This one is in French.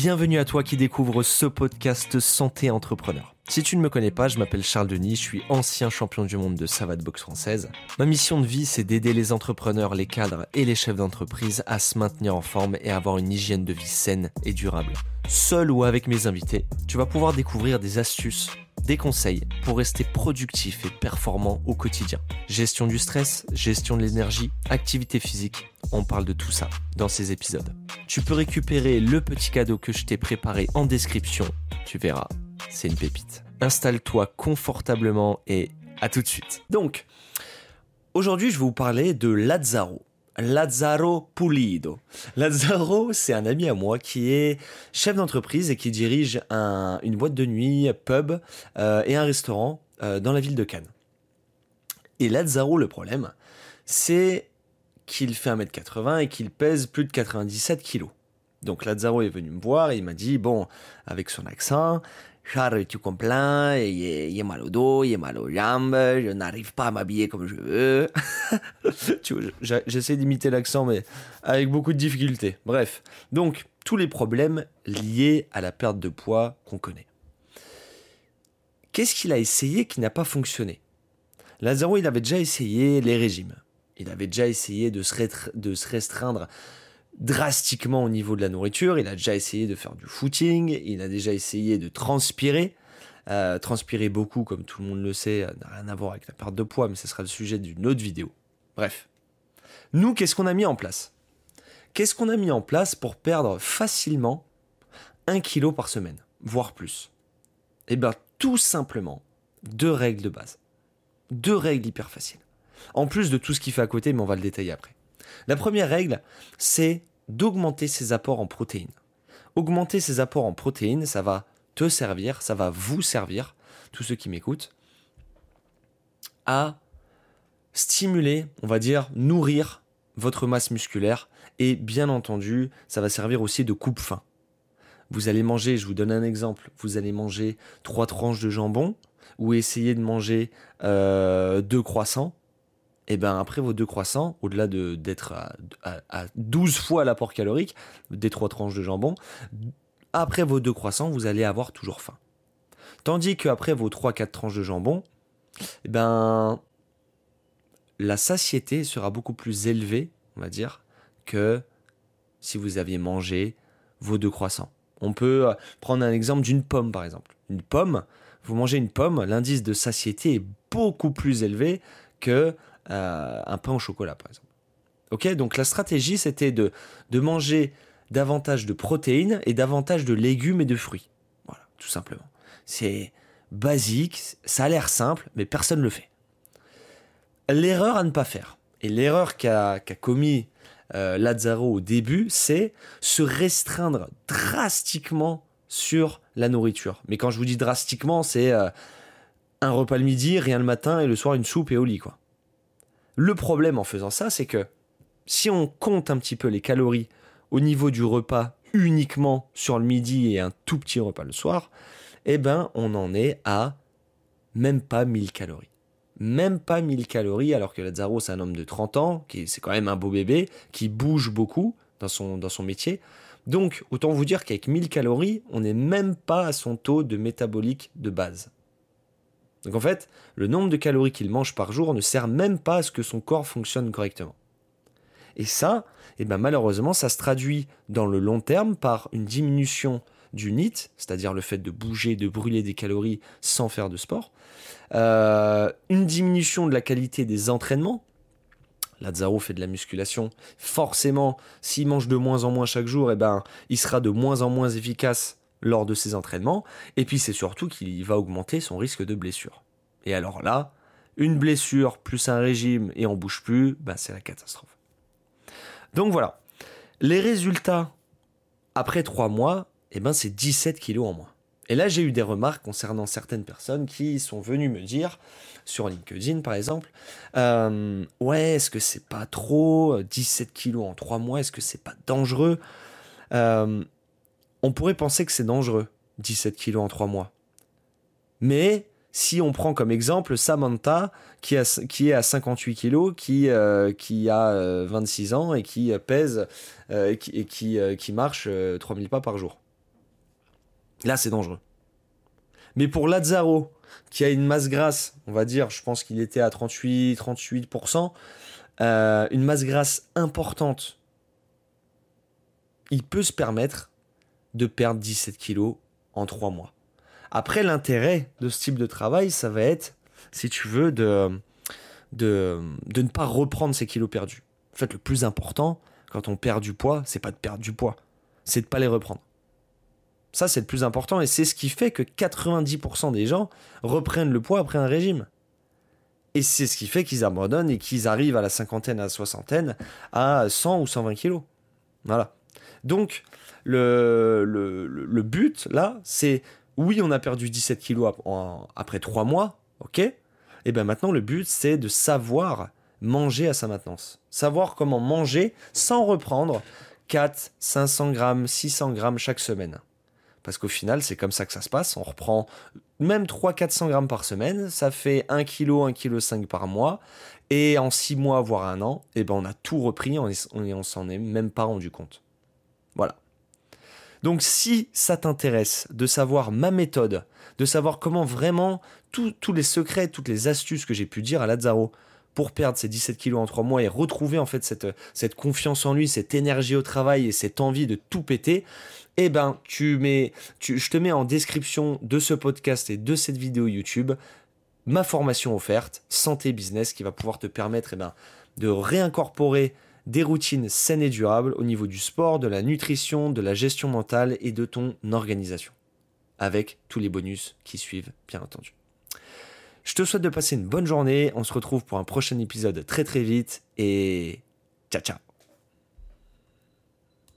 Bienvenue à toi qui découvre ce podcast Santé Entrepreneur. Si tu ne me connais pas, je m'appelle Charles Denis, je suis ancien champion du monde de savate boxe française. Ma mission de vie, c'est d'aider les entrepreneurs, les cadres et les chefs d'entreprise à se maintenir en forme et avoir une hygiène de vie saine et durable. Seul ou avec mes invités, tu vas pouvoir découvrir des astuces, des conseils pour rester productif et performant au quotidien. Gestion du stress, gestion de l'énergie, activité physique, on parle de tout ça dans ces épisodes. Tu peux récupérer le petit cadeau que je t'ai préparé en description, tu verras, c'est une pépite. Installe-toi confortablement et à tout de suite. Donc, aujourd'hui je vais vous parler de Lazzaro. Lazzaro Pulido. Lazzaro, c'est un ami à moi qui est chef d'entreprise et qui dirige une boîte de nuit, pub euh, et un restaurant euh, dans la ville de Cannes. Et Lazzaro, le problème, c'est qu'il fait 1m80 et qu'il pèse plus de 97 kg. Donc Lazzaro est venu me voir et il m'a dit, bon, avec son accent, Charles, tu comprends, il est, mal au dos, il est mal aux jambes, je n'arrive pas à m'habiller comme je veux. J'essaie d'imiter l'accent, mais avec beaucoup de difficultés. Bref, donc tous les problèmes liés à la perte de poids qu'on connaît. Qu'est-ce qu'il a essayé qui n'a pas fonctionné? Lazaro, il avait déjà essayé les régimes. Il avait déjà essayé de de se restreindre drastiquement au niveau de la nourriture. Il a déjà essayé de faire du footing, il a déjà essayé de transpirer. Euh, transpirer beaucoup, comme tout le monde le sait, n'a rien à voir avec la perte de poids, mais ce sera le sujet d'une autre vidéo. Bref. Nous, qu'est-ce qu'on a mis en place? Qu'est-ce qu'on a mis en place pour perdre facilement un kilo par semaine, voire plus? Eh bien, tout simplement, deux règles de base. Deux règles hyper faciles. En plus de tout ce qu'il fait à côté, mais on va le détailler après. La première règle, c'est d'augmenter ses apports en protéines. Augmenter ses apports en protéines, ça va te servir, ça va vous servir, tous ceux qui m'écoutent, à stimuler, on va dire, nourrir votre masse musculaire et bien entendu, ça va servir aussi de coupe-faim. Vous allez manger, je vous donne un exemple, vous allez manger trois tranches de jambon ou essayer de manger euh, deux croissants et ben après vos deux croissants, au-delà d'être à, 12 fois l'apport calorique des trois tranches de jambon, après vos deux croissants, vous allez avoir toujours faim. Tandis qu'après vos 3-4 tranches de jambon, eh ben, la satiété sera beaucoup plus élevée, on va dire, que si vous aviez mangé vos deux croissants. On peut euh, prendre un exemple d'une pomme, par exemple. Une pomme, vous mangez une pomme, l'indice de satiété est beaucoup plus élevé que euh, un pain au chocolat, par exemple. Ok, donc la stratégie, c'était de, manger davantage de protéines et davantage de légumes et de fruits. Voilà, tout simplement. C'est basique, ça a l'air simple, mais personne ne le fait. L'erreur à ne pas faire, et l'erreur qu'a commis euh, Lazzaro au début, c'est se restreindre drastiquement sur la nourriture. Mais quand je vous dis drastiquement, c'est euh, un repas le midi, rien le matin, et le soir une soupe et au lit, quoi. Le problème en faisant ça, c'est que si on compte un petit peu les calories au niveau du repas uniquement sur le midi et un tout petit repas le soir, eh ben on en est à même pas 1000 calories. Même pas 1000 calories alors que Lazzaro c'est un homme de 30 ans, qui c'est quand même un beau bébé, qui bouge beaucoup dans son, dans son métier. Donc autant vous dire qu'avec 1000 calories, on n'est même pas à son taux de métabolique de base. Donc en fait, le nombre de calories qu'il mange par jour ne sert même pas à ce que son corps fonctionne correctement. Et ça, eh ben malheureusement, ça se traduit dans le long terme par une diminution du NIT, c'est-à-dire le fait de bouger, de brûler des calories sans faire de sport, euh, une diminution de la qualité des entraînements. Lazaro fait de la musculation. Forcément, s'il mange de moins en moins chaque jour, eh ben, il sera de moins en moins efficace lors de ses entraînements, et puis c'est surtout qu'il va augmenter son risque de blessure. Et alors là, une blessure plus un régime et on bouge plus, bah c'est la catastrophe. Donc voilà, les résultats après trois mois, eh ben c'est 17 kilos en moins. Et là, j'ai eu des remarques concernant certaines personnes qui sont venues me dire, sur LinkedIn par exemple, euh, ouais, est-ce que c'est pas trop 17 kilos en trois mois, est-ce que c'est pas dangereux euh, on pourrait penser que c'est dangereux, 17 kilos en 3 mois. Mais si on prend comme exemple Samantha, qui, est à 58 kilos, qui, euh, a 26 euh, ans et qui euh, pèse et qui, qui, marche 3000 pas par jour. Là, c'est dangereux. Mais pour Lazaro, qui a une masse grasse, on va dire, je pense qu'il était à 38, 38%, euh, une masse grasse importante, il peut se permettre de perdre 17 kilos en 3 mois. Après, l'intérêt de ce type de travail, ça va être, si tu veux, de, de, de ne pas reprendre ces kilos perdus. En fait, le plus important, quand on perd du poids, c'est pas de perdre du poids, c'est de pas les reprendre. Ça, c'est le plus important et c'est ce qui fait que 90% des gens reprennent le poids après un régime. Et c'est ce qui fait qu'ils abandonnent et qu'ils arrivent à la cinquantaine, à la soixantaine, à 100 ou 120 kilos. Voilà. Donc, le, but, là, c'est oui, on a perdu 17 kilos après 3 mois, ok Et bien maintenant, le but, c'est de savoir manger à sa maintenance. Savoir comment manger sans reprendre 4, 500 grammes, 600 grammes chaque semaine. Parce qu'au final, c'est comme ça que ça se passe. On reprend même 300-400 grammes par semaine. Ça fait 1 kg, 1 kg 5 par mois. Et en 6 mois, voire un an, eh ben on a tout repris on s'en est même pas rendu compte. Donc si ça t'intéresse de savoir ma méthode, de savoir comment vraiment tous les secrets, toutes les astuces que j'ai pu dire à Lazaro pour perdre ces 17 kilos en 3 mois et retrouver en fait cette, cette confiance en lui, cette énergie au travail et cette envie de tout péter, eh ben, tu mets, je te mets en description de ce podcast et de cette vidéo YouTube ma formation offerte, Santé Business, qui va pouvoir te permettre eh ben, de réincorporer des routines saines et durables au niveau du sport, de la nutrition, de la gestion mentale et de ton organisation. Avec tous les bonus qui suivent, bien entendu. Je te souhaite de passer une bonne journée. On se retrouve pour un prochain épisode très très vite et ciao ciao